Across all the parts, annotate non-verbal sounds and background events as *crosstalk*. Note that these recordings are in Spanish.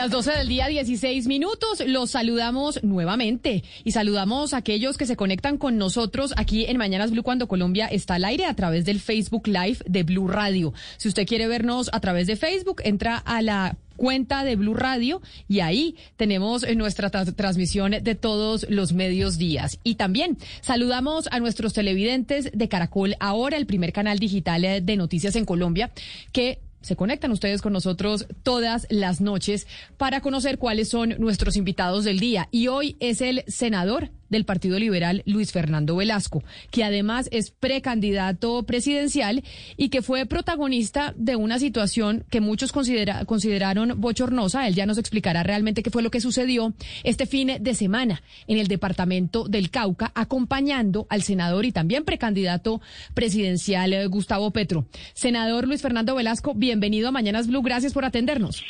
Las 12 del día, 16 minutos, los saludamos nuevamente y saludamos a aquellos que se conectan con nosotros aquí en Mañanas Blue cuando Colombia está al aire a través del Facebook Live de Blue Radio. Si usted quiere vernos a través de Facebook, entra a la cuenta de Blue Radio y ahí tenemos nuestra transmisión de todos los medios días. Y también saludamos a nuestros televidentes de Caracol, ahora el primer canal digital de noticias en Colombia, que se conectan ustedes con nosotros todas las noches para conocer cuáles son nuestros invitados del día. Y hoy es el senador del Partido Liberal, Luis Fernando Velasco, que además es precandidato presidencial y que fue protagonista de una situación que muchos consideraron bochornosa. Él ya nos explicará realmente qué fue lo que sucedió este fin de semana en el departamento del Cauca, acompañando al senador y también precandidato presidencial eh, Gustavo Petro. Senador Luis Fernando Velasco, bienvenido a Mañanas Blue. Gracias por atendernos.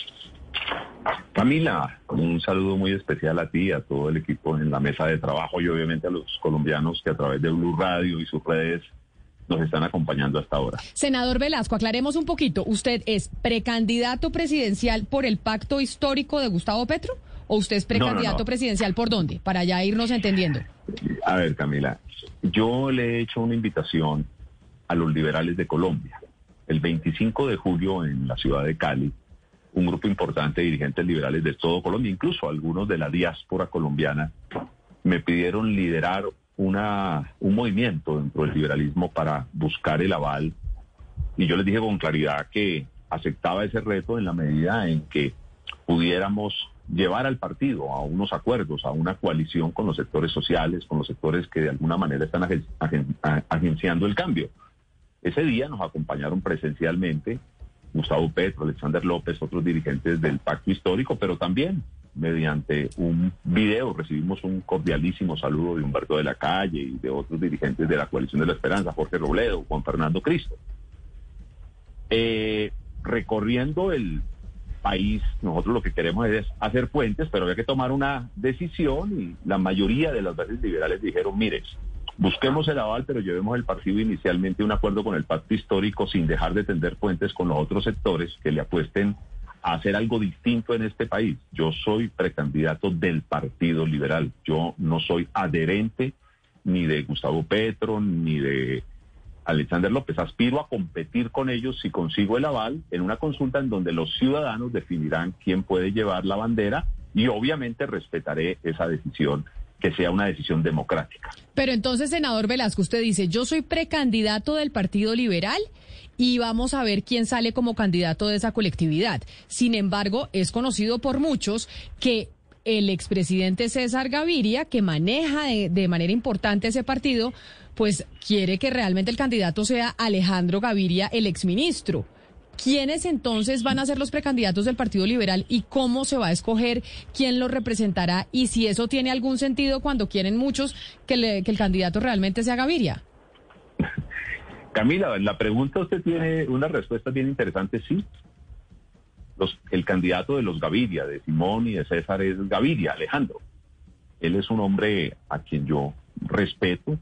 Camila, un saludo muy especial a ti, a todo el equipo en la mesa de trabajo y obviamente a los colombianos que a través de Blue Radio y sus redes nos están acompañando hasta ahora. Senador Velasco, aclaremos un poquito. ¿Usted es precandidato presidencial por el pacto histórico de Gustavo Petro? ¿O usted es precandidato presidencial por dónde? Para ya irnos entendiendo. A ver, Camila, yo le he hecho una invitación a los liberales de Colombia. El 25 de julio en la ciudad de Cali un grupo importante de dirigentes liberales de todo Colombia, incluso algunos de la diáspora colombiana, me pidieron liderar una, un movimiento dentro del liberalismo para buscar el aval. Y yo les dije con claridad que aceptaba ese reto en la medida en que pudiéramos llevar al partido a unos acuerdos, a una coalición con los sectores sociales, con los sectores que de alguna manera están agenciando el cambio. Ese día nos acompañaron presencialmente Gustavo Petro, Alexander López, otros dirigentes del pacto histórico, pero también mediante un video recibimos un cordialísimo saludo de Humberto de la Calle y de otros dirigentes de la coalición de la esperanza, Jorge Robledo, Juan Fernando Cristo. Eh, recorriendo el país, nosotros lo que queremos es hacer puentes, pero había que tomar una decisión y la mayoría de las bases liberales dijeron, mire, Busquemos el aval, pero llevemos el partido inicialmente un acuerdo con el pacto histórico sin dejar de tender puentes con los otros sectores que le apuesten a hacer algo distinto en este país. Yo soy precandidato del Partido Liberal. Yo no soy adherente ni de Gustavo Petro ni de Alexander López. Aspiro a competir con ellos si consigo el aval en una consulta en donde los ciudadanos definirán quién puede llevar la bandera y obviamente respetaré esa decisión que sea una decisión democrática. Pero entonces, senador Velasco, usted dice, yo soy precandidato del Partido Liberal y vamos a ver quién sale como candidato de esa colectividad. Sin embargo, es conocido por muchos que el expresidente César Gaviria, que maneja de, manera importante ese partido, pues quiere que realmente el candidato sea Alejandro Gaviria, el exministro. ¿Quiénes entonces van a ser los precandidatos del Partido Liberal y cómo se va a escoger quién los representará y si eso tiene algún sentido cuando quieren muchos que, el candidato realmente sea Gaviria? *laughs* Camila, la pregunta usted tiene una respuesta bien interesante, sí. Los, el candidato de los Gaviria, de Simón y de César es Gaviria, Alejandro. Él es un hombre a quien yo respeto,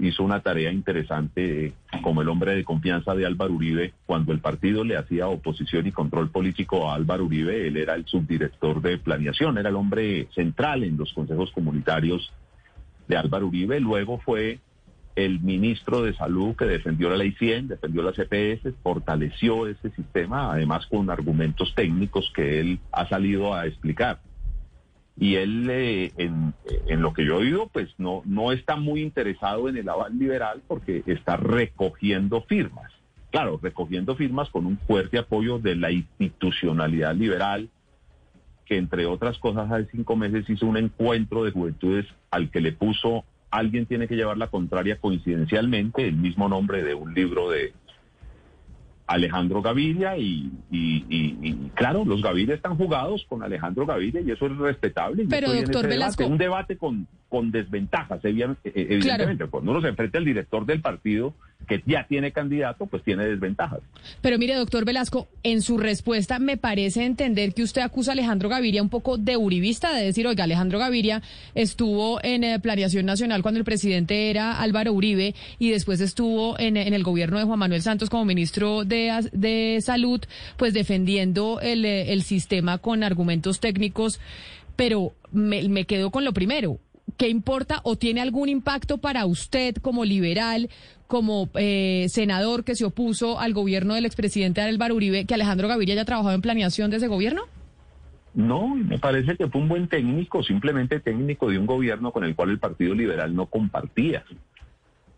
hizo una tarea interesante como el hombre de confianza de Álvaro Uribe. Cuando el partido le hacía oposición y control político a Álvaro Uribe, él era el subdirector de planeación, era el hombre central en los consejos comunitarios de Álvaro Uribe. Luego fue el ministro de Salud que defendió la ley 100, defendió las EPS, fortaleció ese sistema, además con argumentos técnicos que él ha salido a explicar y él eh, en, lo que yo he oído pues no no está muy interesado en el aval liberal porque está recogiendo firmas. Claro recogiendo firmas con un fuerte apoyo de la institucionalidad liberal que entre otras cosas hace cinco meses hizo un encuentro de juventudes al que le puso alguien tiene que llevar la contraria coincidencialmente el mismo nombre de un libro de Alejandro Gaviria y, claro, los Gaviria están jugados con Alejandro Gaviria y eso es respetable. Pero doctor Velasco... un debate con, con desventajas, evidentemente. Cuando uno se enfrenta al director del partido que ya tiene candidato, pues tiene desventajas. Pero mire, doctor Velasco, en su respuesta me parece entender que usted acusa a Alejandro Gaviria un poco de uribista, de decir, oiga, Alejandro Gaviria estuvo en eh, Planeación Nacional cuando el presidente era Álvaro Uribe y después estuvo en, el gobierno de Juan Manuel Santos como ministro de, de Salud, pues defendiendo el, eh, el sistema con argumentos técnicos. Pero me, me quedo con lo primero. ¿Qué importa o tiene algún impacto para usted como liberal, como eh, senador que se opuso al gobierno del expresidente Álvaro Uribe, que Alejandro Gaviria haya trabajado en planeación de ese gobierno? No, me parece que fue un buen técnico, simplemente técnico de un gobierno con el cual el Partido Liberal no compartía.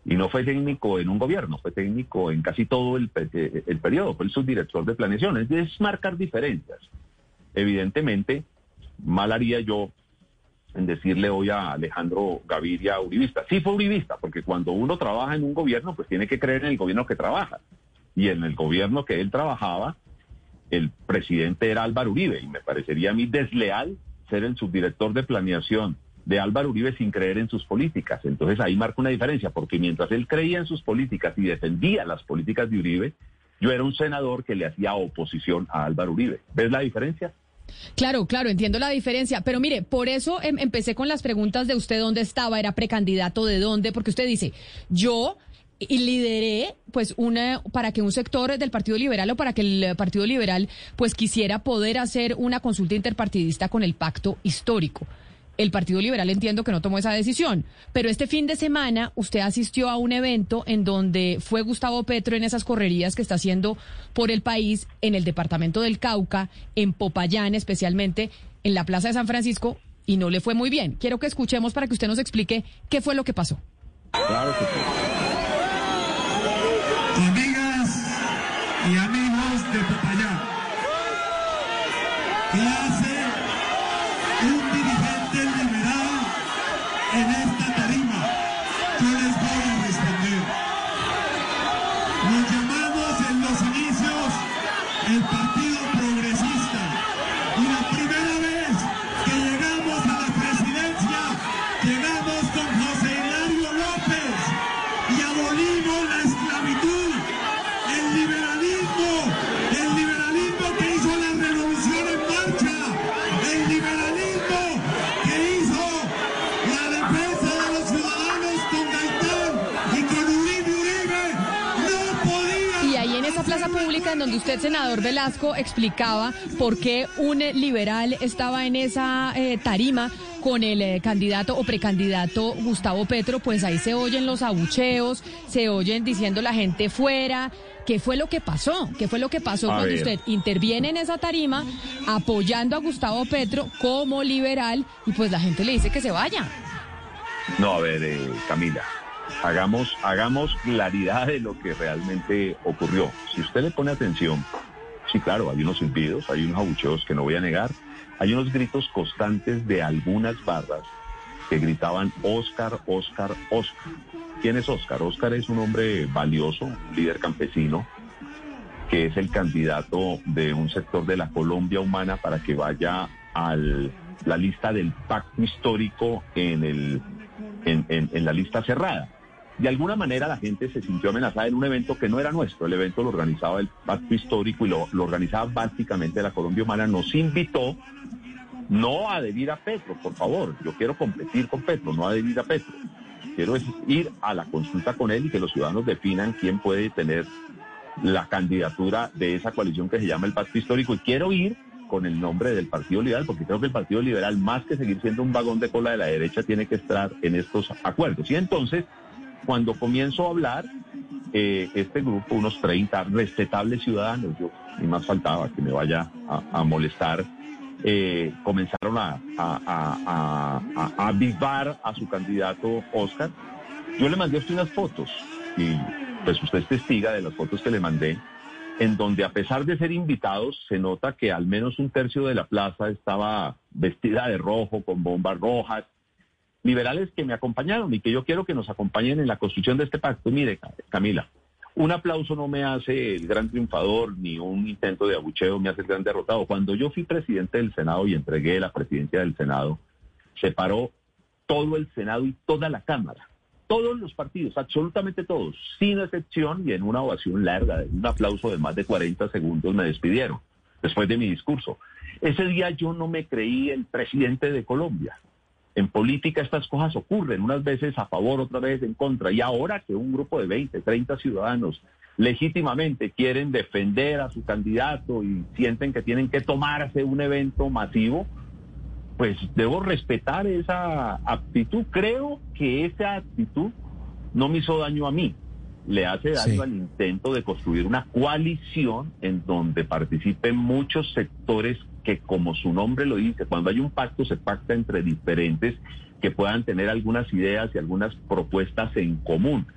Y no fue técnico en un gobierno, fue técnico en casi todo el, eh, el periodo, fue el subdirector de planeación. Es marcar diferencias. Evidentemente, mal haría yo en decirle hoy a Alejandro Gaviria uribista. Sí fue uribista, porque cuando uno trabaja en un gobierno, pues tiene que creer en el gobierno que trabaja. Y en el gobierno que él trabajaba, el presidente era Álvaro Uribe, y me parecería a mí desleal ser el subdirector de planeación de Álvaro Uribe sin creer en sus políticas. Entonces ahí marca una diferencia, porque mientras él creía en sus políticas y defendía las políticas de Uribe, yo era un senador que le hacía oposición a Álvaro Uribe. ¿Ves la diferencia? Claro, claro, entiendo la diferencia, pero mire, por eso em, empecé con las preguntas de usted dónde estaba, era precandidato de dónde, porque usted dice, yo lideré pues una para que un sector del Partido Liberal o para que el Partido Liberal pues quisiera poder hacer una consulta interpartidista con el pacto histórico. El Partido Liberal entiendo que no tomó esa decisión, pero este fin de semana usted asistió a un evento en donde fue Gustavo Petro en esas correrías que está haciendo por el país, en el departamento del Cauca, en Popayán especialmente, en la Plaza de San Francisco, y no le fue muy bien. Quiero que escuchemos para que usted nos explique qué fue lo que pasó. Claro que sí. Donde usted, senador Velasco, explicaba por qué un liberal estaba en esa eh, tarima con el eh, candidato o precandidato Gustavo Petro, pues ahí se oyen los abucheos, se oyen diciendo la gente fuera. ¿Qué fue lo que pasó? ¿Qué fue lo que pasó cuando usted interviene en esa tarima apoyando a Gustavo Petro como liberal y pues la gente le dice que se vaya? No, a ver, eh, Camila, hagamos, hagamos claridad de lo que realmente ocurrió. Si usted le pone atención, sí, claro, hay unos impidos, hay unos abucheos que no voy a negar, hay unos gritos constantes de algunas barras que gritaban Oscar, Oscar, Oscar. ¿Quién es Oscar? Oscar es un hombre valioso, un líder campesino, que es el candidato de un sector de la Colombia humana para que vaya a la lista del pacto histórico en, el, en la lista cerrada de alguna manera la gente se sintió amenazada en un evento que no era nuestro. El evento lo organizaba el Pacto Histórico y lo, organizaba básicamente la Colombia Humana. Nos invitó no a adherir a Petro, por favor. Yo quiero competir con Petro, no adherir a Petro. Quiero ir a la consulta con él y que los ciudadanos definan quién puede tener la candidatura de esa coalición que se llama el Pacto Histórico. Y quiero ir con el nombre del Partido Liberal, porque creo que el Partido Liberal, más que seguir siendo un vagón de cola de la derecha, tiene que estar en estos acuerdos. Y entonces cuando comienzo a hablar, eh, este grupo, unos 30 respetables ciudadanos, yo ni más faltaba que me vaya a, molestar, eh, comenzaron a, a, a, avivar a su candidato Oscar. Yo le mandé a usted unas fotos y pues usted es testiga de las fotos que le mandé, en donde a pesar de ser invitados, se nota que al menos un tercio de la plaza estaba vestida de rojo, con bombas rojas, liberales que me acompañaron y que yo quiero que nos acompañen en la construcción de este pacto. Mire, Camila, Un aplauso no me hace el gran triunfador, ni un intento de abucheo me hace el gran derrotado. Cuando yo fui presidente del Senado y entregué la presidencia del Senado, se paró todo el Senado y toda la Cámara. Todos los partidos, absolutamente todos, sin excepción, y en una ovación larga, un aplauso de más de 40 segundos, me despidieron después de mi discurso. Ese día yo no me creí el presidente de Colombia. En política estas cosas ocurren, unas veces a favor, otras veces en contra. Y ahora que un grupo de 20, 30 ciudadanos legítimamente quieren defender a su candidato y sienten que tienen que tomarse un evento masivo, pues debo respetar esa actitud. Creo que esa actitud no me hizo daño a mí, le hace daño al intento de construir una coalición en donde participen muchos sectores que como su nombre lo dice, cuando hay un pacto se pacta entre diferentes que puedan tener algunas ideas y algunas propuestas en común.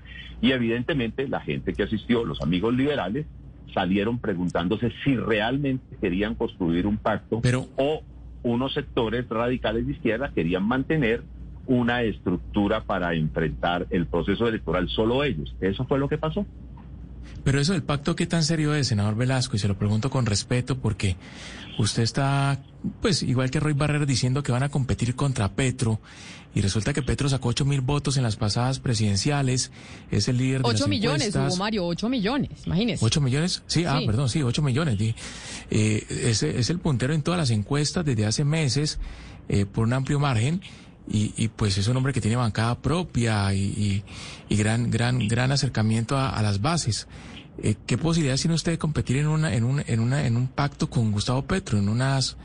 Y evidentemente la gente que asistió, los amigos liberales, salieron preguntándose si realmente querían construir un pacto o unos sectores radicales de izquierda querían mantener una estructura para enfrentar el proceso electoral solo ellos. Eso fue lo que pasó. Pero eso del pacto, ¿qué tan serio es, senador Velasco? Y se lo pregunto con respeto porque usted está, pues, igual que Roy Barrera diciendo que van a competir contra Petro y resulta que Petro sacó 8 mil votos en las pasadas presidenciales, es el líder de 8 millones, Hugo Mario, 8 millones, imagínese. ¿8 millones? Sí, ah, perdón, sí, 8 millones. Eh, es, es, el puntero en todas las encuestas desde hace meses eh, por un amplio margen. Y, y, pues es un hombre que tiene bancada propia y, y, gran, gran, gran acercamiento a, las bases. Eh, ¿Qué posibilidades tiene usted de competir en una, en un, en una, en un pacto con Gustavo Petro, en unas,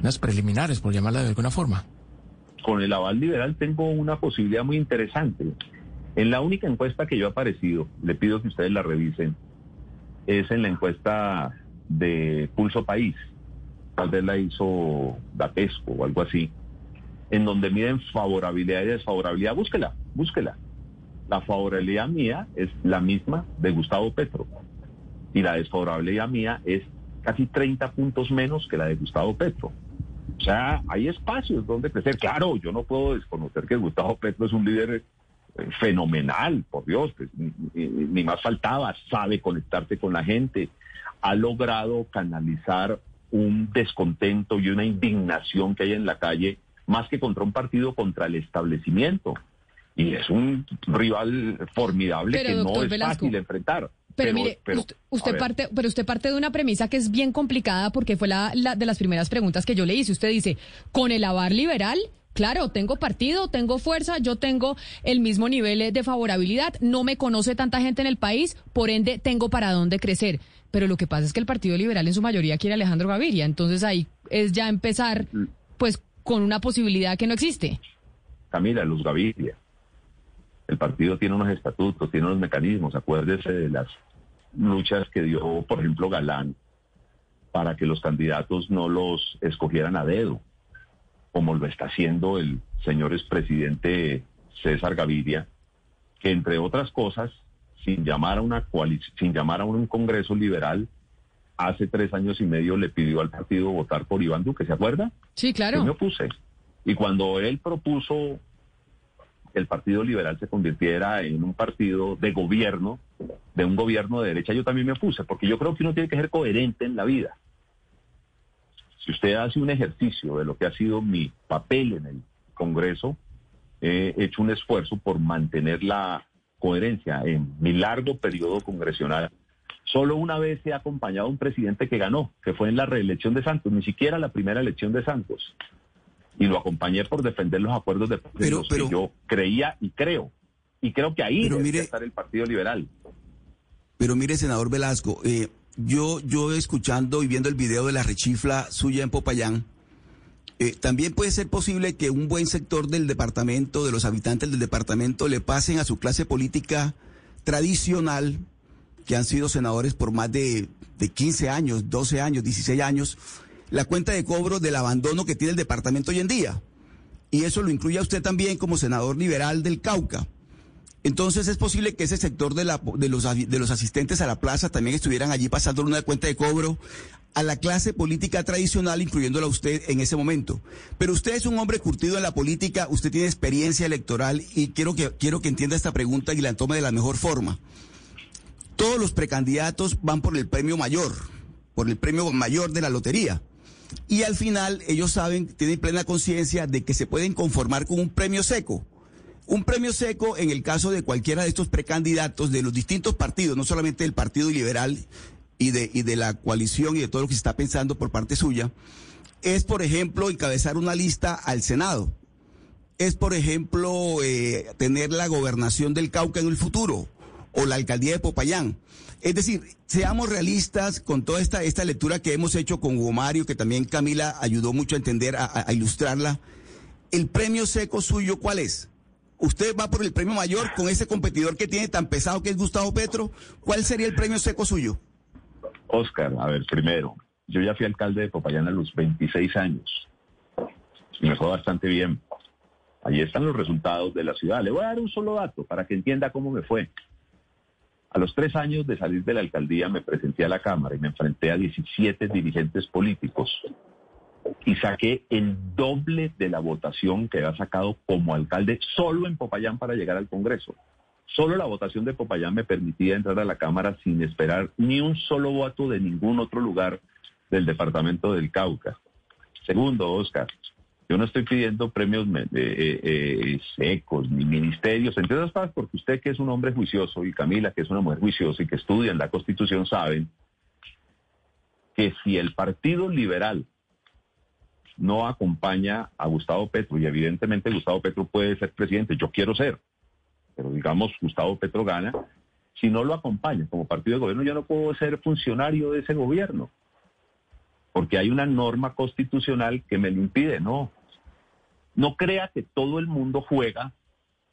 unas preliminares, por llamarla de alguna forma? Con el aval liberal tengo una posibilidad muy interesante. En la única encuesta que yo he aparecido, le pido que ustedes la revisen, es en la encuesta de Pulso País. Tal vez la hizo Datesco o algo así, en donde miden favorabilidad y desfavorabilidad. Búsquela, búsquela la favorabilidad mía es la misma de Gustavo Petro y la desfavorabilidad mía es casi 30 puntos menos que la de Gustavo Petro. O sea, hay espacios donde crecer. Claro, yo no puedo desconocer que Gustavo Petro es un líder eh, fenomenal, por Dios, pues, ni, más faltaba, sabe conectarse con la gente, ha logrado canalizar un descontento y una indignación que hay en la calle, más que contra un partido, contra el establecimiento y es un rival formidable que no es fácil enfrentar. Pero, mire, usted, parte, pero usted parte de una premisa que es bien complicada porque fue la, de las primeras preguntas que yo le hice. Usted dice, con el avar liberal, claro, tengo partido, tengo fuerza, yo tengo el mismo nivel de favorabilidad, no me conoce tanta gente en el país, por ende tengo para dónde crecer. Pero lo que pasa es que el Partido Liberal en su mayoría quiere a Alejandro Gaviria, entonces ahí es ya empezar pues con una posibilidad que no existe. Camila, Luz Gaviria el partido tiene unos estatutos, tiene unos mecanismos. Acuérdese de las luchas que dio, por ejemplo, Galán, para que los candidatos no los escogieran a dedo, como lo está haciendo el señor expresidente César Gaviria, que entre otras cosas, sin llamar a una sin llamar a un congreso liberal, hace tres años y medio le pidió al partido votar por Iván Duque, ¿se acuerda? Sí, claro. Yo me opuse. Y cuando él propuso el Partido Liberal se convirtiera en un partido de gobierno, de un gobierno de derecha, yo también me opuse, porque yo creo que uno tiene que ser coherente en la vida. Si usted hace un ejercicio de lo que ha sido mi papel en el Congreso, he hecho un esfuerzo por mantener la coherencia en mi largo periodo congresional. Solo una vez he acompañado a un presidente que ganó, que fue en la reelección de Santos, ni siquiera la primera elección de Santos y lo acompañé por defender los acuerdos de pero, que yo creía y creo. Y creo que ahí debe estar el Partido Liberal. Pero mire, senador Velasco, eh, yo, yo escuchando y viendo el video de la rechifla suya en Popayán, eh, también puede ser posible que un buen sector del departamento, de los habitantes del departamento, le pasen a su clase política tradicional, que han sido senadores por más de, de 15 años, 12 años, 16 años, la cuenta de cobro del abandono que tiene el departamento hoy en día. Y eso lo incluye a usted también como senador liberal del Cauca. Entonces es posible que ese sector de, la, de, los, de los asistentes a la plaza también estuvieran allí pasando una cuenta de cobro a la clase política tradicional, incluyéndola a usted en ese momento. Pero usted es un hombre curtido en la política, usted tiene experiencia electoral y quiero que, quiero que entienda esta pregunta y la tome de la mejor forma. Todos los precandidatos van por el premio mayor, por el premio mayor de la lotería. Y al final ellos saben, tienen plena conciencia de que se pueden conformar con un premio seco. Un premio seco en el caso de cualquiera de estos precandidatos de los distintos partidos, no solamente del Partido Liberal y de, y de la coalición y de todo lo que se está pensando por parte suya, es, por ejemplo, encabezar una lista al Senado. Es, por ejemplo, eh, tener la gobernación del Cauca en el futuro o la alcaldía de Popayán. Es decir, seamos realistas con toda esta, esta lectura que hemos hecho con Hugo Mario, que también Camila ayudó mucho a entender, a, ilustrarla. ¿El premio seco suyo cuál es? Usted va por el premio mayor con ese competidor que tiene tan pesado que es Gustavo Petro. ¿Cuál sería el premio seco suyo? Oscar, a ver, primero, yo ya fui alcalde de Popayán a los 26 años. Me fue bastante bien. Ahí están los resultados de la ciudad. Le voy a dar un solo dato para que entienda cómo me fue. A los tres años de salir de la alcaldía me presenté a la Cámara y me enfrenté a 17 dirigentes políticos y saqué el doble de la votación que había sacado como alcalde solo en Popayán para llegar al Congreso. Solo la votación de Popayán me permitía entrar a la Cámara sin esperar ni un solo voto de ningún otro lugar del departamento del Cauca. Segundo, Oscar, yo no estoy pidiendo premios eh, eh, secos ni ministerios, entre otras cosas porque usted que es un hombre juicioso y Camila que es una mujer juiciosa y que estudia en la Constitución saben que si el Partido Liberal no acompaña a Gustavo Petro y evidentemente Gustavo Petro puede ser presidente, yo quiero ser, pero digamos Gustavo Petro gana, si no lo acompaña como partido de gobierno yo no puedo ser funcionario de ese gobierno porque hay una norma constitucional que me lo impide, no. No crea que todo el mundo juega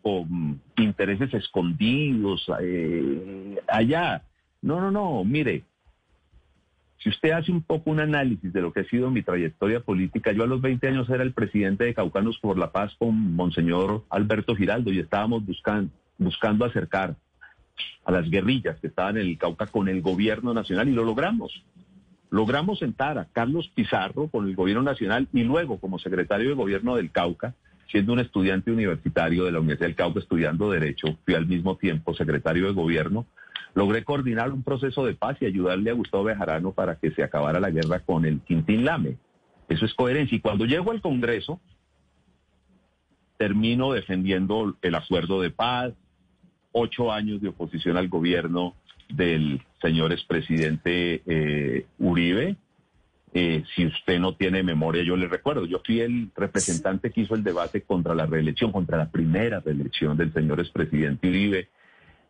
con intereses escondidos eh, allá. No, no, no, mire, si usted hace un poco un análisis de lo que ha sido mi trayectoria política, yo a los 20 años era el presidente de Caucanos por la Paz con Monseñor Alberto Giraldo y estábamos buscando, buscando acercar a las guerrillas que estaban en el Cauca con el gobierno nacional y lo logramos. Logramos sentar a Carlos Pizarro con el gobierno nacional y luego como secretario de gobierno del Cauca, siendo un estudiante universitario de la Universidad del Cauca estudiando Derecho, fui al mismo tiempo secretario de gobierno, logré coordinar un proceso de paz y ayudarle a Gustavo Bejarano para que se acabara la guerra con el Quintín Lame. Eso es coherencia. Y cuando llego al Congreso, termino defendiendo el acuerdo de paz, ocho años de oposición al gobierno del señor expresidente eh, Uribe. Eh, si usted no tiene memoria, yo le recuerdo, yo fui el representante que hizo el debate contra la reelección, contra la primera reelección del señor expresidente Uribe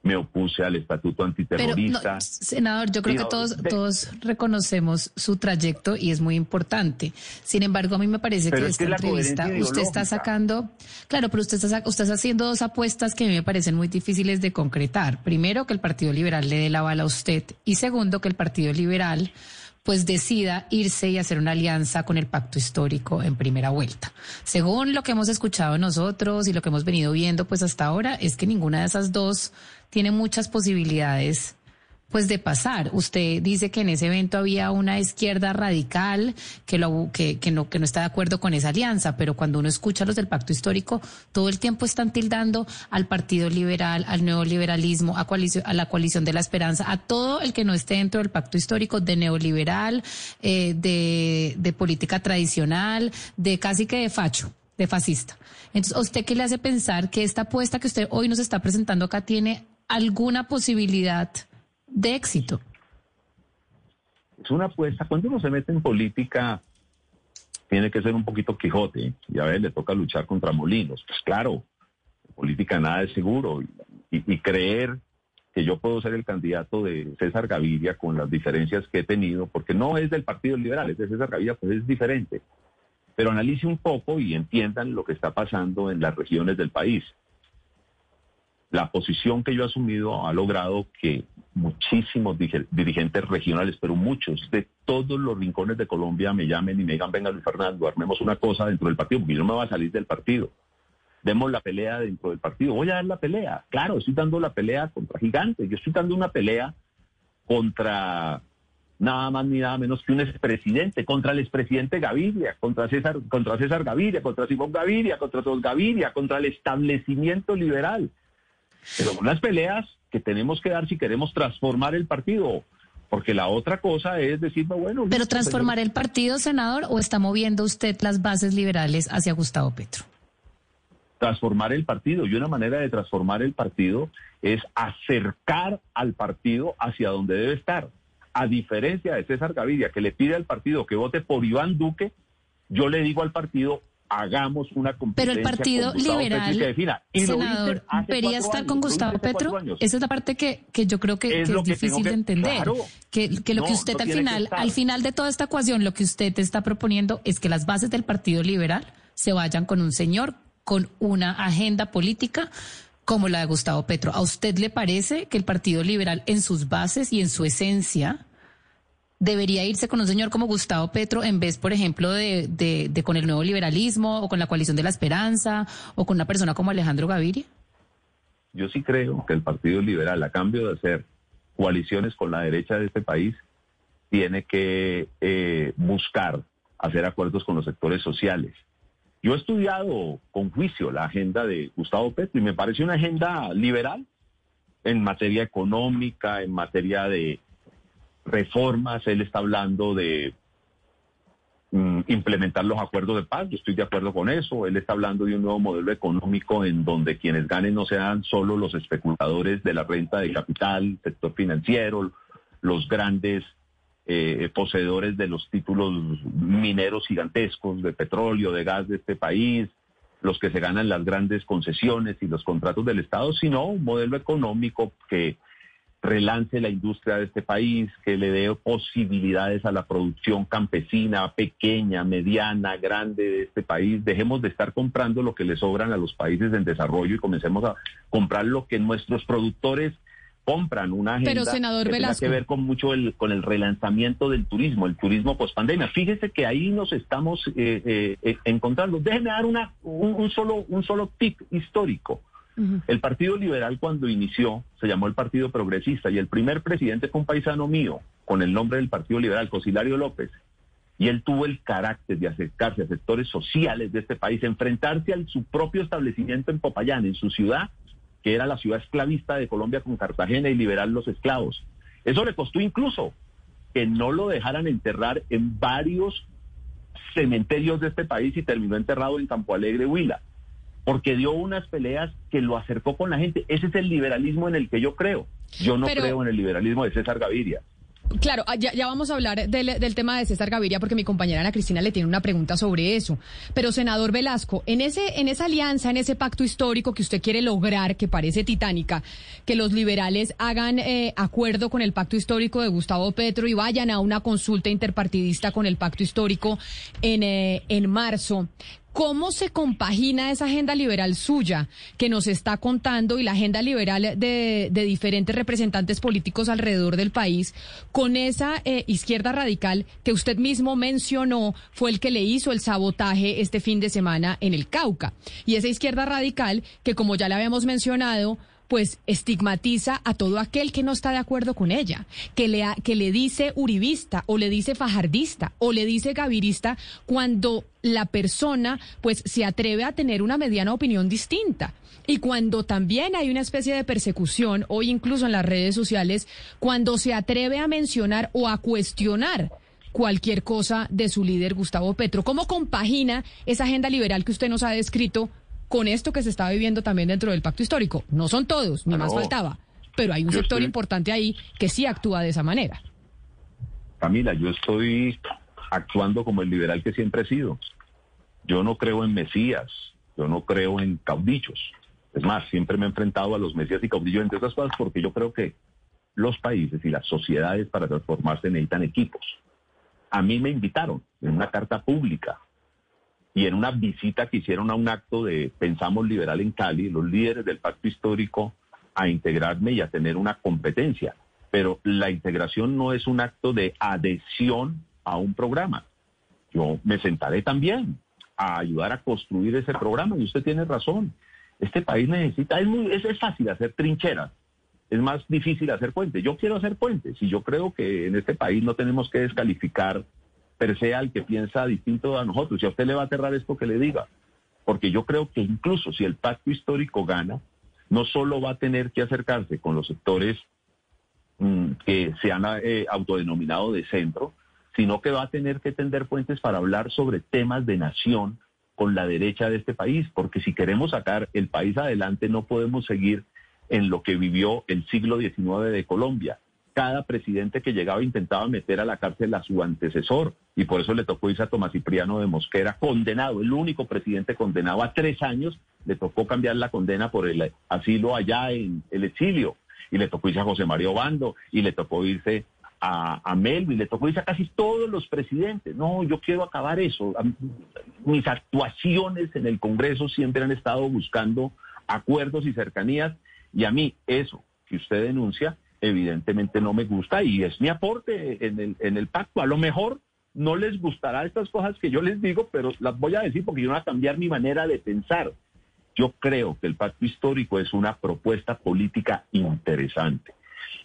me opuse al estatuto antiterrorista. senador, yo creo que todos, todos reconocemos su trayecto y es muy importante. Sin embargo, a mí me parece que esta entrevista usted está sacando, claro, pero usted está, usted está haciendo dos apuestas que a mí me parecen muy difíciles de concretar. Primero, que el Partido Liberal le dé la bala a usted y segundo, que el Partido Liberal pues decida irse y hacer una alianza con el pacto histórico en primera vuelta. Según lo que hemos escuchado nosotros y lo que hemos venido viendo pues hasta ahora es que ninguna de esas dos tiene muchas posibilidades pues de pasar. Usted dice que en ese evento había una izquierda radical que, lo, que, no, está de acuerdo con esa alianza, pero cuando uno escucha los del pacto histórico, todo el tiempo están tildando al Partido Liberal, al neoliberalismo, a, a la coalición de la esperanza, a todo el que no esté dentro del pacto histórico de neoliberal, eh, de, de política tradicional, de casi que de facho de fascista. Entonces, ¿a usted qué le hace pensar que esta apuesta que usted hoy nos está presentando acá tiene alguna posibilidad de éxito? Es una apuesta. Cuando uno se mete en política, tiene que ser un poquito Quijote. Y a ver, le toca luchar contra molinos. Pues claro, en política nada es seguro. Y, creer que yo puedo ser el candidato de César Gaviria con las diferencias que he tenido, porque no es del Partido Liberal, es de César Gaviria, pues es diferente. Pero analice un poco y entiendan lo que está pasando en las regiones del país la posición que yo he asumido ha logrado que muchísimos dirigentes regionales, pero muchos de todos los rincones de Colombia me llamen y me digan, venga Luis Fernando, armemos una cosa dentro del partido, porque yo no me voy a salir del partido. Demos la pelea dentro del partido. Voy a dar la pelea. Claro, estoy dando la pelea contra gigantes. Yo estoy dando una pelea contra nada más ni nada menos que un expresidente, contra el expresidente Gaviria, contra César, contra César Gaviria, contra Simón Gaviria, contra todos Gaviria, contra el establecimiento liberal. Pero unas peleas que tenemos que dar si queremos transformar el partido. Porque la otra cosa es decir, bueno... ¿Pero transformar el partido, senador, o está moviendo usted las bases liberales hacia Gustavo Petro? Transformar el partido. Y una manera de transformar el partido es acercar al partido hacia donde debe estar. A diferencia de César Gaviria, que le pide al partido que vote por Iván Duque, yo le digo al partido, hagamos una competencia Pero el Partido Liberal, senador, ¿debería estar con Gustavo Petro? Esa es la parte que, que yo creo que es, difícil de entender. que, lo que usted al final, al final de toda esta ecuación, lo que usted está proponiendo es que las bases del Partido Liberal se vayan con un señor con una agenda política como la de Gustavo Petro. ¿A usted le parece que el Partido Liberal en sus bases y en su esencia debería irse con un señor como Gustavo Petro en vez, por ejemplo, de, de, con el nuevo liberalismo o con la coalición de la esperanza o con una persona como Alejandro Gaviria? Yo sí creo que el Partido Liberal, a cambio de hacer coaliciones con la derecha de este país, tiene que eh, buscar hacer acuerdos con los sectores sociales. Yo he estudiado con juicio la agenda de Gustavo Petro y me parece una agenda liberal en materia económica, en materia de reformas, él está hablando de mm, implementar los acuerdos de paz, yo estoy de acuerdo con eso, él está hablando de un nuevo modelo económico en donde quienes ganen no sean solo los especuladores de la renta de capital, sector financiero, los grandes eh, poseedores de los títulos mineros gigantescos de petróleo, de gas de este país, los que se ganan las grandes concesiones y los contratos del Estado, sino un modelo económico que relance la industria de este país, que le dé posibilidades a la producción campesina, pequeña, mediana, grande de este país. Dejemos de estar comprando lo que le sobran a los países en desarrollo y comencemos a comprar lo que nuestros productores compran una agenda Pero, senador que tiene que ver con mucho el, con el relanzamiento del turismo, el turismo post pandemia. Fíjese que ahí nos estamos eh, eh, eh, encontrando. Déjeme dar una, un, solo, un solo tip histórico. El Partido Liberal cuando inició se llamó el Partido Progresista y el primer presidente fue un paisano mío con el nombre del Partido Liberal, Cosilario López. Y él tuvo el carácter de acercarse a sectores sociales de este país, enfrentarse a su propio establecimiento en Popayán, en su ciudad, que era la ciudad esclavista de Colombia con Cartagena y liberar los esclavos. Eso le costó incluso que no lo dejaran enterrar en varios cementerios de este país y terminó enterrado en Campo Alegre, Huila porque dio unas peleas que lo acercó con la gente. Ese es el liberalismo en el que yo creo. Yo no creo en el liberalismo de César Gaviria. Claro, ah, ya, vamos a hablar del, tema de César Gaviria porque mi compañera Ana Cristina le tiene una pregunta sobre eso. Pero, senador Velasco, en, ese, en esa alianza, en ese pacto histórico que usted quiere lograr, que parece titánica, que los liberales hagan eh, acuerdo con el pacto histórico de Gustavo Petro y vayan a una consulta interpartidista con el pacto histórico en, eh, en marzo. ¿Cómo se compagina esa agenda liberal suya que nos está contando y la agenda liberal de, diferentes representantes políticos alrededor del país con esa eh, izquierda radical que usted mismo mencionó fue el que le hizo el sabotaje este fin de semana en el Cauca? Y esa izquierda radical que, como ya le habíamos mencionado, pues estigmatiza a todo aquel que no está de acuerdo con ella, que le, que le dice uribista o le dice fajardista o le dice gavirista cuando la persona pues se atreve a tener una mediana opinión distinta. Y cuando también hay una especie de persecución, o incluso en las redes sociales, cuando se atreve a mencionar o a cuestionar cualquier cosa de su líder Gustavo Petro. ¿Cómo compagina esa agenda liberal que usted nos ha descrito con esto que se está viviendo también dentro del pacto histórico. No son todos, ni más faltaba, pero hay un sector importante ahí que sí actúa de esa manera. Camila, yo estoy actuando como el liberal que siempre he sido. Yo no creo en mesías, yo no creo en caudillos. Es más, siempre me he enfrentado a los mesías y caudillos, entre otras cosas, porque yo creo que los países y las sociedades para transformarse necesitan equipos. A mí me invitaron en una carta pública y en una visita que hicieron a un acto de Pensamos Liberal en Cali, los líderes del pacto histórico, a integrarme y a tener una competencia. Pero la integración no es un acto de adhesión a un programa. Yo me sentaré también a ayudar a construir ese programa y usted tiene razón. Este país necesita, es, muy, es, fácil hacer trincheras, es más difícil hacer puentes. Yo quiero hacer puentes y yo creo que en este país no tenemos que descalificar per se al que piensa distinto a nosotros. Si a usted le va a aterrar esto que le diga, porque yo creo que incluso si el pacto histórico gana, no solo va a tener que acercarse con los sectores mm, que se han eh, autodenominado de centro, sino que va a tener que tender puentes para hablar sobre temas de nación con la derecha de este país, porque si queremos sacar el país adelante no podemos seguir en lo que vivió el siglo XIX de Colombia. Cada presidente que llegaba intentaba meter a la cárcel a su antecesor y por eso le tocó irse a Tomás Cipriano de Mosquera, condenado, el único presidente condenado a tres años, le tocó cambiar la condena por el asilo allá en el exilio y le tocó irse a José María Obando y le tocó irse a, Melvin, le tocó irse a casi todos los presidentes. No, yo quiero acabar eso. Mis actuaciones en el Congreso siempre han estado buscando acuerdos y cercanías y a mí eso que usted denuncia evidentemente no me gusta y es mi aporte en el, en el pacto. A lo mejor no les gustará estas cosas que yo les digo, pero las voy a decir porque yo voy a cambiar mi manera de pensar. Yo creo que el pacto histórico es una propuesta política interesante.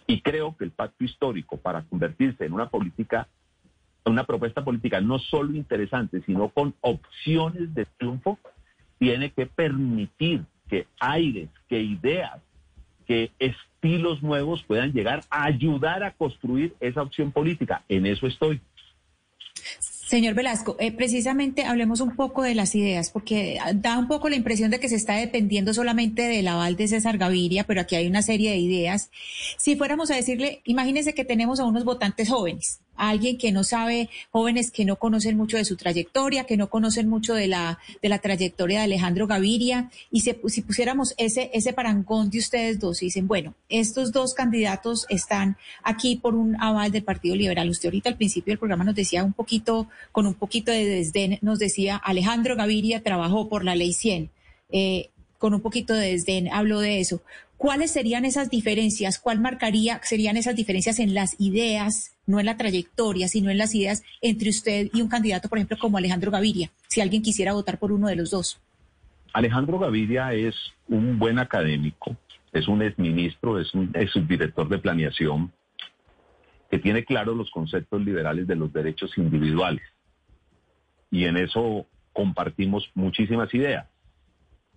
Y creo que el pacto histórico, para convertirse en una política, una propuesta política no solo interesante, sino con opciones de triunfo, tiene que permitir que aires, que ideas, que estilos nuevos puedan llegar a ayudar a construir esa opción política. En eso estoy. Señor Velasco, eh, precisamente hablemos un poco de las ideas, porque da un poco la impresión de que se está dependiendo solamente del aval de César Gaviria, pero aquí hay una serie de ideas. Si fuéramos a decirle, imagínense que tenemos a unos votantes jóvenes, alguien que no sabe, jóvenes que no conocen mucho de su trayectoria, que no conocen mucho de la, de la trayectoria de Alejandro Gaviria, y si pusiéramos ese, ese parangón de ustedes dos y dicen, bueno, estos dos candidatos están aquí por un aval del Partido Liberal. Usted ahorita al principio del programa nos decía un poquito, con un poquito de desdén, nos decía, Alejandro Gaviria trabajó por la ley 100. Eh, con un poquito de desdén hablo de eso. ¿Cuáles serían esas diferencias? ¿Cuál marcaría serían esas diferencias en las ideas, no en la trayectoria, sino en las ideas entre usted y un candidato, por ejemplo, como Alejandro Gaviria, si alguien quisiera votar por uno de los dos? Alejandro Gaviria es un buen académico, es un exministro, es un subdirector de planeación que tiene claros los conceptos liberales de los derechos individuales. Y en eso compartimos muchísimas ideas.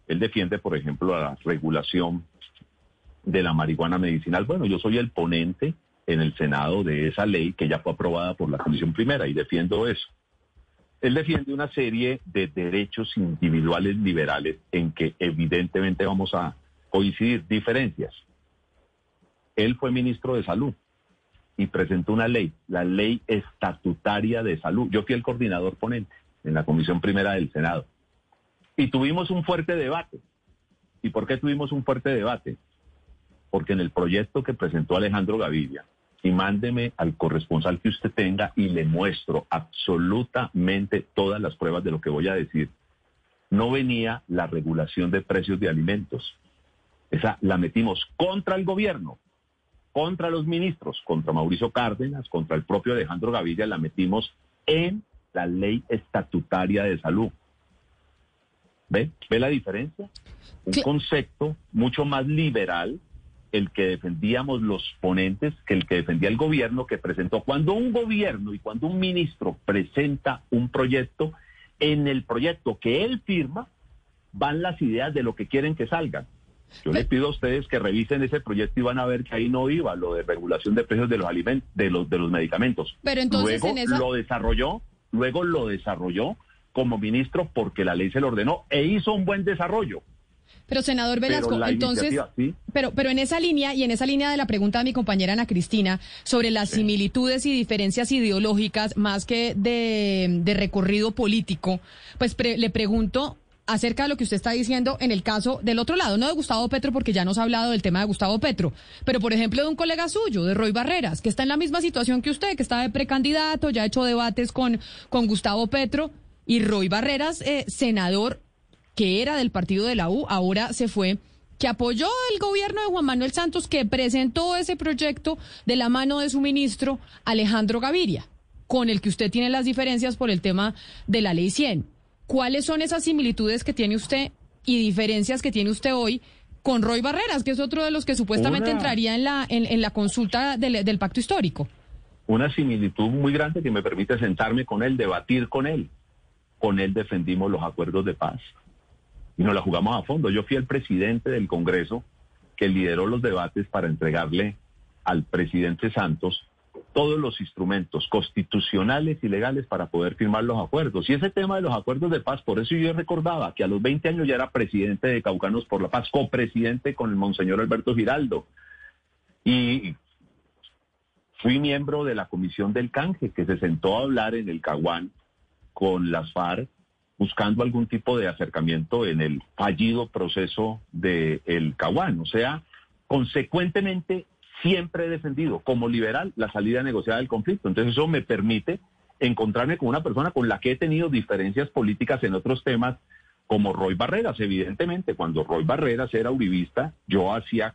Él defiende, por ejemplo, la regulación de la marihuana medicinal. Bueno, yo soy el ponente en el Senado de esa ley que ya fue aprobada por la Comisión Primera y defiendo eso. Él defiende una serie de derechos individuales liberales en que evidentemente vamos a coincidir diferencias. Él fue ministro de Salud y presentó una ley, la ley estatutaria de salud. Yo fui el coordinador ponente en la Comisión Primera del Senado. Y tuvimos un fuerte debate. ¿Y por qué tuvimos un fuerte debate? porque en el proyecto que presentó Alejandro Gaviria, y mándeme al corresponsal que usted tenga y le muestro absolutamente todas las pruebas de lo que voy a decir, no venía la regulación de precios de alimentos. Esa la metimos contra el gobierno, contra los ministros, contra Mauricio Cárdenas, contra el propio Alejandro Gaviria, la metimos en la ley estatutaria de salud. ¿Ve? ¿Ve la diferencia? Un concepto mucho más liberal el que defendíamos los ponentes que el que defendía el gobierno que presentó. Cuando un gobierno y cuando un ministro presenta un proyecto, en el proyecto que él firma van las ideas de lo que quieren que salgan. Yo le pido a ustedes que revisen ese proyecto y van a ver que ahí no iba lo de regulación de precios de los alimentos, de los de los medicamentos. Pero entonces luego lo desarrolló, luego lo desarrolló como ministro porque la ley se lo ordenó e hizo un buen desarrollo. Pero senador Velasco, entonces, pero, pero en esa línea y en esa línea de la pregunta de mi compañera Ana Cristina sobre las similitudes y diferencias ideológicas más que de, recorrido político, pues le pregunto acerca de lo que usted está diciendo en el caso del otro lado, no de Gustavo Petro, porque ya nos ha hablado del tema de Gustavo Petro, pero por ejemplo de un colega suyo, de Roy Barreras, que está en la misma situación que usted, que está de precandidato, ya ha hecho debates con, con Gustavo Petro, y Roy Barreras, eh, senador que era del partido de la U, ahora se fue, que apoyó el gobierno de Juan Manuel Santos, que presentó ese proyecto de la mano de su ministro Alejandro Gaviria, con el que usted tiene las diferencias por el tema de la ley 100. ¿Cuáles son esas similitudes que tiene usted y diferencias que tiene usted hoy con Roy Barreras, que es otro de los que supuestamente entraría en la, en, la consulta del, del pacto histórico? Una similitud muy grande que me permite sentarme con él, debatir con él. Con él defendimos los acuerdos de paz y nos la jugamos a fondo. Yo fui el presidente del Congreso que lideró los debates para entregarle al presidente Santos todos los instrumentos constitucionales y legales para poder firmar los acuerdos. Y ese tema de los acuerdos de paz, por eso yo recordaba que a los 20 años ya era presidente de Caucanos por la Paz, copresidente con el monseñor Alberto Giraldo. Y fui miembro de la comisión del canje que se sentó a hablar en el Caguán con las FARC buscando algún tipo de acercamiento en el fallido proceso del el Caguán. O sea, consecuentemente siempre he defendido como liberal la salida negociada del conflicto. Entonces eso me permite encontrarme con una persona con la que he tenido diferencias políticas en otros temas, como Roy Barreras. Evidentemente, cuando Roy Barreras era uribista, yo hacía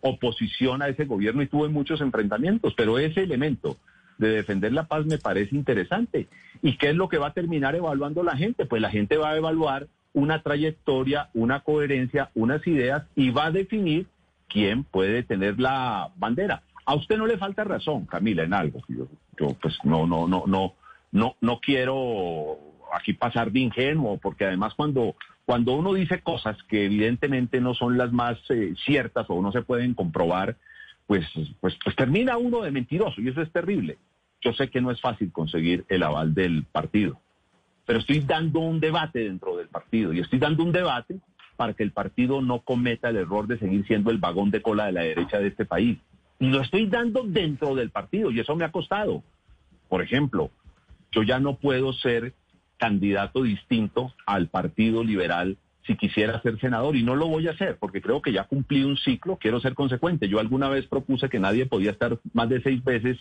oposición a ese gobierno y tuve muchos enfrentamientos, pero ese elemento de defender la paz me parece interesante. ¿Y qué es lo que va a terminar evaluando la gente? Pues la gente va a evaluar una trayectoria, una coherencia, unas ideas y va a definir quién puede tener la bandera. A usted no le falta razón, Camila, en algo. Yo, yo pues no, no, no, no, no, no quiero aquí pasar de ingenuo, porque además cuando, cuando uno dice cosas que evidentemente no son las más eh, ciertas o no se pueden comprobar, pues, pues, pues termina uno de mentiroso y eso es terrible. Yo sé que no es fácil conseguir el aval del partido, pero estoy dando un debate dentro del partido y estoy dando un debate para que el partido no cometa el error de seguir siendo el vagón de cola de la derecha de este país. Y lo estoy dando dentro del partido y eso me ha costado. Por ejemplo, yo ya no puedo ser candidato distinto al Partido Liberal si quisiera ser senador y no lo voy a hacer porque creo que ya cumplí un ciclo, quiero ser consecuente. Yo alguna vez propuse que nadie podía estar más de seis veces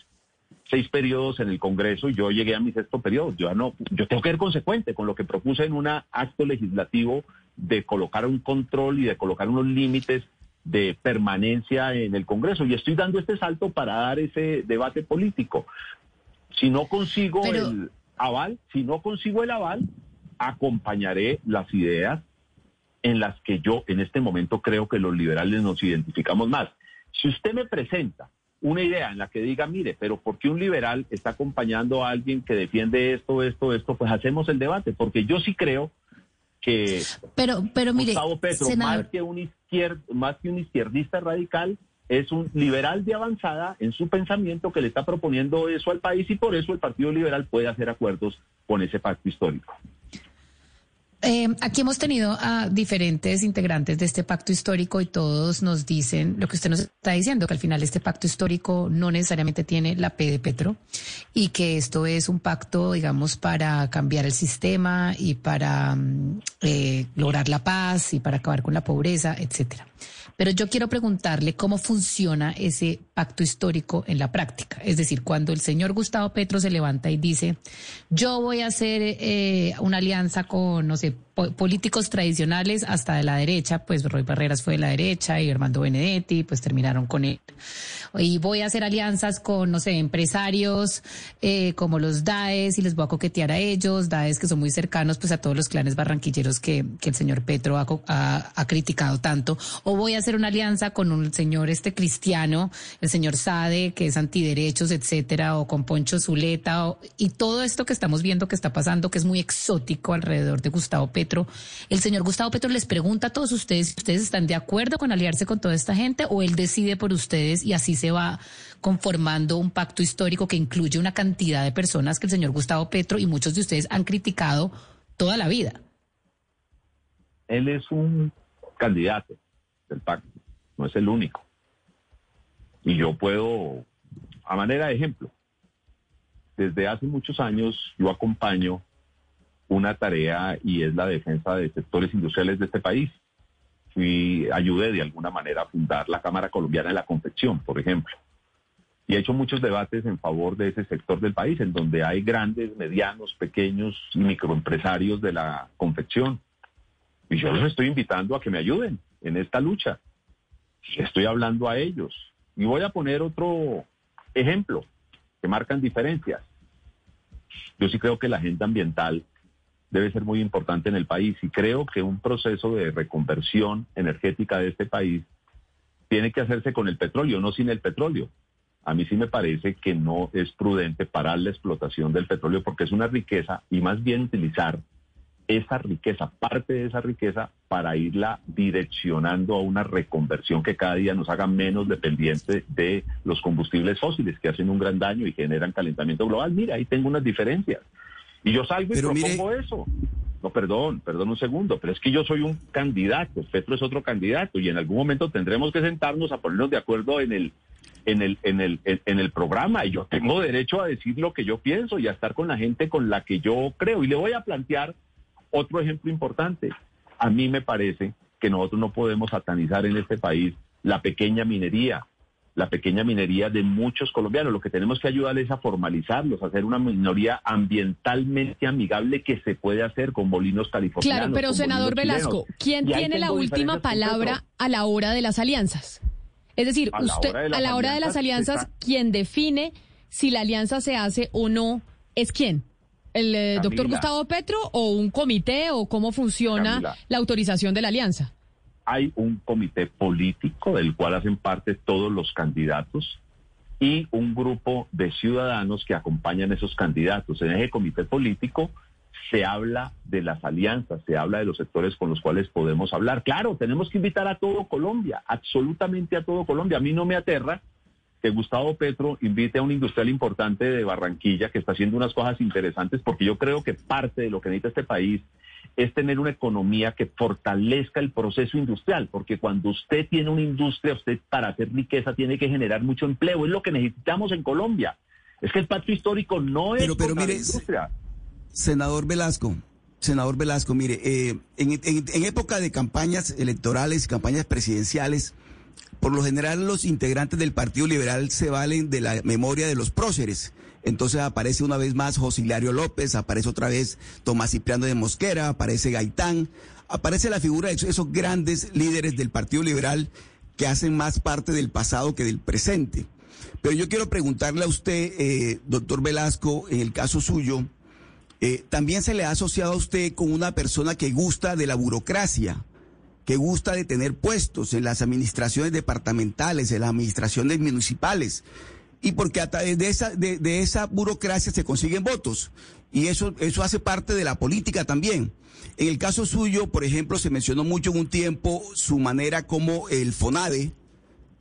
seis periodos en el Congreso y yo llegué a mi sexto periodo. Yo no, yo tengo que ser consecuente con lo que propuse en un acto legislativo de colocar un control y de colocar unos límites de permanencia en el Congreso. Y estoy dando este salto para dar ese debate político. Si no consigo el aval, si no consigo el aval, acompañaré las ideas en las que yo en este momento creo que los liberales nos identificamos más. Si usted me presenta una idea en la que diga, mire, pero ¿por qué un liberal está acompañando a alguien que defiende esto, esto, esto? Pues hacemos el debate, porque yo sí creo que pero, pero mire, Gustavo Petro, más, que un más que un izquierdista radical, es un liberal de avanzada en su pensamiento que le está proponiendo eso al país y por eso el Partido Liberal puede hacer acuerdos con ese pacto histórico. Eh, aquí hemos tenido a diferentes integrantes de este pacto histórico y todos nos dicen lo que usted nos está diciendo, que al final este pacto histórico no necesariamente tiene la P de Petro y que esto es un pacto, digamos, para cambiar el sistema y para mm, eh, lograr la paz y para acabar con la pobreza, etcétera. Pero yo quiero preguntarle cómo funciona ese pacto histórico en la práctica. Es decir, cuando el señor Gustavo Petro se levanta y dice, yo voy a hacer eh, una alianza con, no sé, políticos tradicionales hasta de la derecha, pues Roy Barreras fue de la derecha y Armando Benedetti, pues terminaron con él. Y voy a hacer alianzas con, no sé, empresarios eh, como los DAES y les voy a coquetear a ellos, DAES que son muy cercanos pues a todos los clanes barranquilleros que, que el señor Petro ha, ha, criticado tanto. O voy a hacer una alianza con un señor este cristiano, el señor Sade, que es antiderechos, etcétera, o con Poncho Zuleta, y todo esto que estamos viendo que está pasando, que es muy exótico alrededor de Gustavo Petro el señor Gustavo Petro les pregunta a todos ustedes si ustedes están de acuerdo con aliarse con toda esta gente o él decide por ustedes y así se va conformando un pacto histórico que incluye una cantidad de personas que el señor Gustavo Petro y muchos de ustedes han criticado toda la vida. Él es un candidato del pacto, no es el único. Y yo puedo, a manera de ejemplo, desde hace muchos años yo acompaño una tarea y es la defensa de sectores industriales de este país. Fui, ayudé de alguna manera a fundar la Cámara Colombiana de la Confección, por ejemplo. Y he hecho muchos debates en favor de ese sector del país, en donde hay grandes, medianos, pequeños y microempresarios de la confección. Y yo los estoy invitando a que me ayuden en esta lucha. Estoy hablando a ellos. Y voy a poner otro ejemplo que marcan diferencias. Yo sí creo que la agenda ambiental debe ser muy importante en el país y creo que un proceso de reconversión energética de este país tiene que hacerse con el petróleo, no sin el petróleo. A mí sí me parece que no es prudente parar la explotación del petróleo porque es una riqueza y más bien utilizar esa riqueza, parte de esa riqueza, para irla direccionando a una reconversión que cada día nos haga menos dependientes de los combustibles fósiles que hacen un gran daño y generan calentamiento global. Mira, ahí tengo unas diferencias. Y yo salgo y propongo eso. No, perdón, perdón un segundo, pero es que yo soy un candidato, Petro es otro candidato y en algún momento tendremos que sentarnos a ponernos de acuerdo en el en el, en el, en el programa y yo tengo derecho a decir lo que yo pienso y a estar con la gente con la que yo creo. Y le voy a plantear otro ejemplo importante. A mí me parece que nosotros no podemos satanizar en este país la pequeña minería, la pequeña minería de muchos colombianos. Lo que tenemos que ayudar es a formalizarlos, a hacer una minoría ambientalmente amigable que se puede hacer con molinos californianos. Claro, pero senador Velasco, ¿quién tiene la última palabra a la hora de las alianzas? Es decir, usted a la hora de las alianzas, quien define si la alianza se hace o no es quién. ¿El eh, doctor Gustavo Petro o un comité o cómo funciona la autorización de la alianza? Hay un comité político del cual hacen parte todos los candidatos y un grupo de ciudadanos que acompañan a esos candidatos. En ese comité político se habla de las alianzas, se habla de los sectores con los cuales podemos hablar. Claro, tenemos que invitar a todo Colombia, absolutamente a todo Colombia. A mí no me aterra que Gustavo Petro invite a un industrial importante de Barranquilla que está haciendo unas cosas interesantes, porque yo creo que parte de lo que necesita este país es tener una economía que fortalezca el proceso industrial, porque cuando usted tiene una industria, usted para hacer riqueza tiene que generar mucho empleo, es lo que necesitamos en Colombia. Es que el pacto histórico no es pero, pero mire, industria. Senador Velasco, senador Velasco, mire, eh, en, época de campañas electorales y campañas presidenciales, por lo general los integrantes del Partido Liberal se valen de la memoria de los próceres. Entonces aparece una vez más José Hilario López, aparece otra vez Tomás Cipriano de Mosquera, aparece Gaitán, aparece la figura de esos grandes líderes del Partido Liberal que hacen más parte del pasado que del presente. Pero yo quiero preguntarle a usted, eh, doctor Velasco, en el caso suyo, eh, también se le ha asociado a usted con una persona que gusta de la burocracia, que gusta de tener puestos en las administraciones departamentales, en las administraciones municipales, y porque a través de esa, de, esa burocracia se consiguen votos. Y eso, eso hace parte de la política también. En el caso suyo, por ejemplo, se mencionó mucho en un tiempo su manera como el FONADE,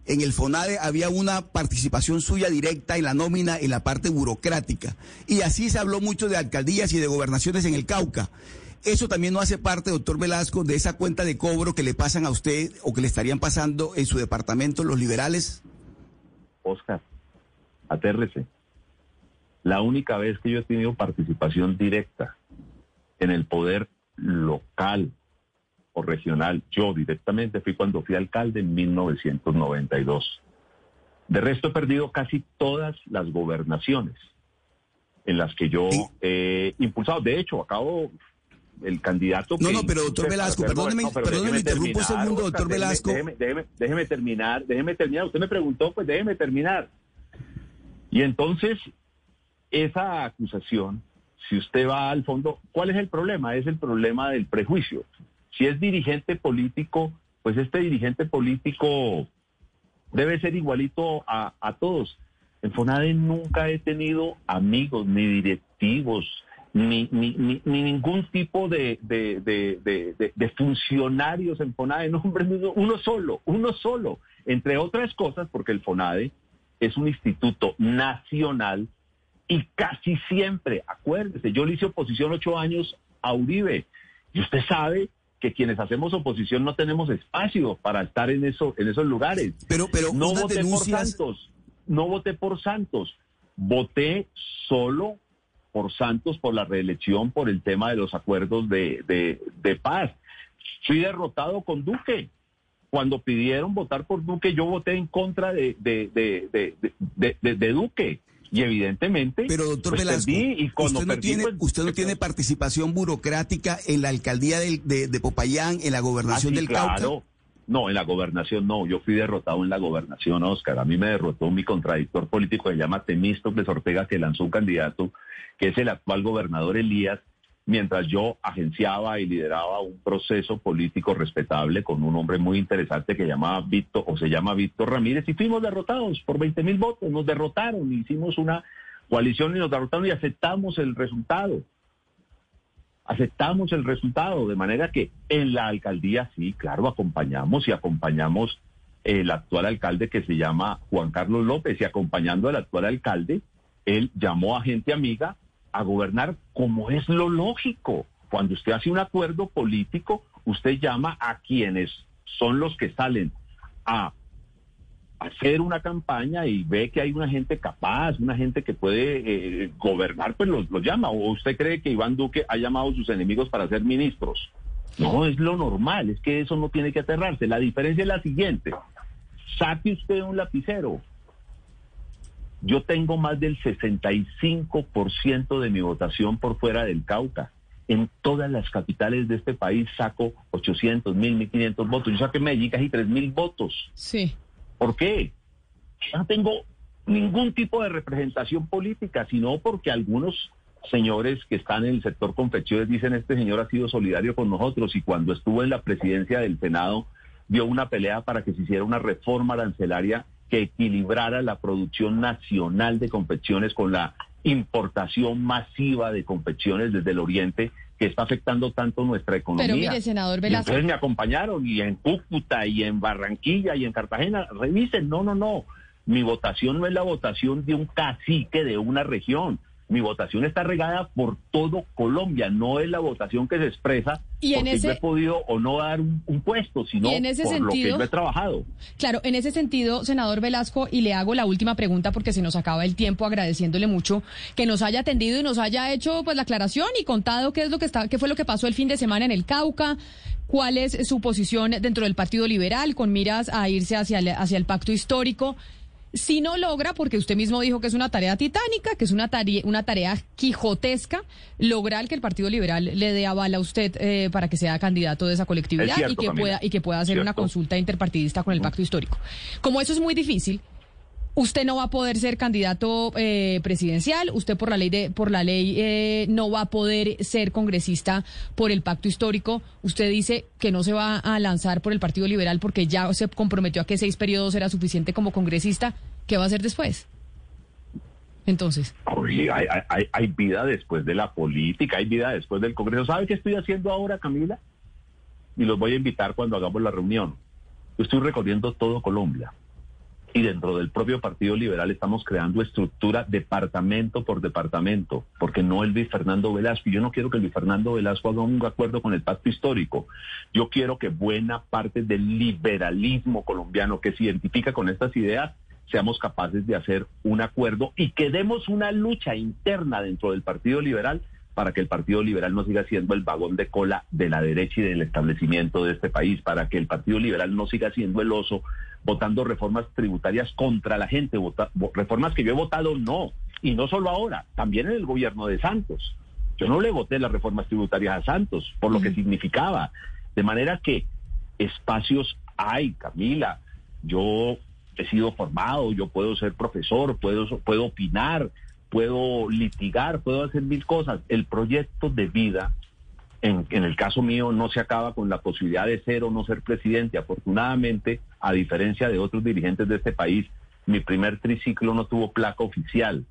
en el FONADE había una participación suya directa en la nómina, en la parte burocrática. Y así se habló mucho de alcaldías y de gobernaciones en el Cauca. ¿Eso también no hace parte, doctor Velasco, de esa cuenta de cobro que le pasan a usted o que le estarían pasando en su departamento los liberales? Oscar, atérrese. La única vez que yo he tenido participación directa en el poder local o regional. Yo directamente fui cuando fui alcalde en 1992. De resto he perdido casi todas las gobernaciones en las que yo he impulsado. De hecho, acabo el candidato. No, no, pero doctor Velasco, perdóneme, no, perdóneme, interrumpo un segundo, doctor Velasco. Déjeme, déjeme, terminar, déjeme terminar. Usted me preguntó, pues déjeme terminar. Y entonces, esa acusación, si usted va al fondo, ¿cuál es el problema? Es el problema del prejuicio. Si es dirigente político, pues este dirigente político debe ser igualito a, todos. En FONADE nunca he tenido amigos, ni directivos, ni, ni, ningún tipo de, de, funcionarios en FONADE. No, hombre, uno solo, uno solo. Entre otras cosas, porque el FONADE es un instituto nacional y casi siempre, acuérdese, yo le hice oposición ocho años a Uribe. Y usted sabe que quienes hacemos oposición no tenemos espacio para estar en eso, en esos lugares. Pero, pero no voté por Santos, no voté por Santos, voté solo por Santos por la reelección, por el tema de los acuerdos de, de, paz. Fui derrotado con Duque. Cuando pidieron votar por Duque, yo voté en contra de, de Duque. Y evidentemente. Pero doctor pues, Velasco, y usted, no, tiene, pues, usted no tiene participación burocrática en la alcaldía de, Popayán, en la gobernación ah, del Cauca. No, en la gobernación no. Yo fui derrotado en la gobernación, Oscar. A mí me derrotó mi contradictor político, se llama Temístocles Ortega, que lanzó un candidato, que es el actual gobernador Elías, mientras yo agenciaba y lideraba un proceso político respetable con un hombre muy interesante que llamaba Víctor, o se llama Víctor Ramírez, y fuimos derrotados por 20 mil votos, nos derrotaron, hicimos una coalición y nos derrotaron y aceptamos el resultado. Aceptamos el resultado, de manera que en la alcaldía sí, claro, acompañamos y acompañamos el actual alcalde que se llama Juan Carlos López y acompañando al actual alcalde, él llamó a gente amiga a gobernar como es lo lógico. Cuando usted hace un acuerdo político, usted llama a quienes son los que salen a hacer una campaña y ve que hay una gente capaz, una gente que puede eh, gobernar, pues los, llama. ¿O usted cree que Iván Duque ha llamado a sus enemigos para ser ministros? No, es lo normal, es que eso no tiene que aterrarse. La diferencia es la siguiente. Saque usted un lapicero. Yo tengo más del 65% de mi votación por fuera del Cauca. En todas las capitales de este país saco 800, 1000, 1500 votos. Yo saqué Medellín casi 3000 votos. Sí. ¿Por qué? no tengo ningún tipo de representación política, sino porque algunos señores que están en el sector confecciones dicen este señor ha sido solidario con nosotros y cuando estuvo en la presidencia del Senado dio una pelea para que se hiciera una reforma arancelaria que equilibrara la producción nacional de confecciones con la importación masiva de confecciones desde el oriente que está afectando tanto nuestra economía. Pero mire, senador Velasco. entonces me acompañaron y en Cúcuta y en Barranquilla y en Cartagena. Revisen, no, no, no. Mi votación no es la votación de un cacique de una región. Mi votación está regada por todo Colombia, no es la votación que se expresa y en porque ese, yo he podido o no dar un, puesto, sino en ese por sentido, lo que yo he trabajado. Claro, en ese sentido, senador Velasco, y le hago la última pregunta porque se nos acaba el tiempo, agradeciéndole mucho que nos haya atendido y nos haya hecho pues la aclaración y contado qué es lo que está, qué fue lo que pasó el fin de semana en el Cauca, cuál es su posición dentro del Partido Liberal con miras a irse hacia hacia el pacto histórico si no logra, porque usted mismo dijo que es una tarea titánica, que es una tarea, una tarea quijotesca, lograr que el Partido Liberal le dé aval a usted eh, para que sea candidato de esa colectividad y que pueda y que pueda hacer una consulta interpartidista con el pacto histórico. Como eso es muy difícil, usted no va a poder ser candidato eh, presidencial, usted por la ley de por la ley eh, no va a poder ser congresista por el pacto histórico. Usted dice que no se va a lanzar por el Partido Liberal porque ya se comprometió a que seis periodos era suficiente como congresista. ¿Qué va a hacer después? Entonces. hay, hay vida después de la política, hay vida después del Congreso. ¿Sabe qué estoy haciendo ahora, Camila? Y los voy a invitar cuando hagamos la reunión. Estoy recorriendo todo Colombia y dentro del propio Partido Liberal estamos creando estructura departamento por departamento, porque no el Luis Fernando Velasco. Yo no quiero que Luis Fernando Velasco haga un acuerdo con el pacto histórico. Yo quiero que buena parte del liberalismo colombiano que se identifica con estas ideas seamos capaces de hacer un acuerdo y que demos una lucha interna dentro del Partido Liberal para que el Partido Liberal no siga siendo el vagón de cola de la derecha y del establecimiento de este país, para que el Partido Liberal no siga siendo el oso votando reformas tributarias contra la gente, reformas que yo he votado no, y no solo ahora, también en el gobierno de Santos. Yo no le voté las reformas tributarias a Santos por lo que significaba. De manera que espacios hay, Camila. Yo he sido formado, yo puedo ser profesor, puedo, puedo opinar, puedo litigar, puedo hacer mil cosas. El proyecto de vida, en, en, el caso mío, no se acaba con la posibilidad de ser o no ser presidente. Afortunadamente, a diferencia de otros dirigentes de este país, mi primer triciclo no tuvo placa oficial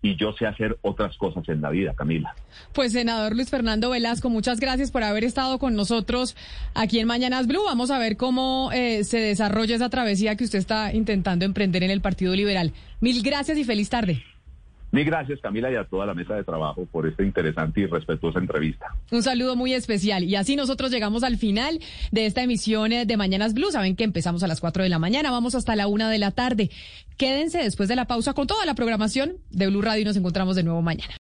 y yo sé hacer otras cosas en la vida, Camila. Pues senador Luis Fernando Velasco, muchas gracias por haber estado con nosotros aquí en Mañanas Blue. Vamos a ver cómo eh, se desarrolla esa travesía que usted está intentando emprender en el Partido Liberal. Mil gracias y feliz tarde. Mil gracias, Camila, y a toda la mesa de trabajo por esta interesante y respetuosa entrevista. Un saludo muy especial. Y así nosotros llegamos al final de esta emisión de Mañanas Blue. Saben que empezamos a las 4 de la mañana, vamos hasta la 1 de la tarde. Quédense después de la pausa con toda la programación de Blue Radio y nos encontramos de nuevo mañana.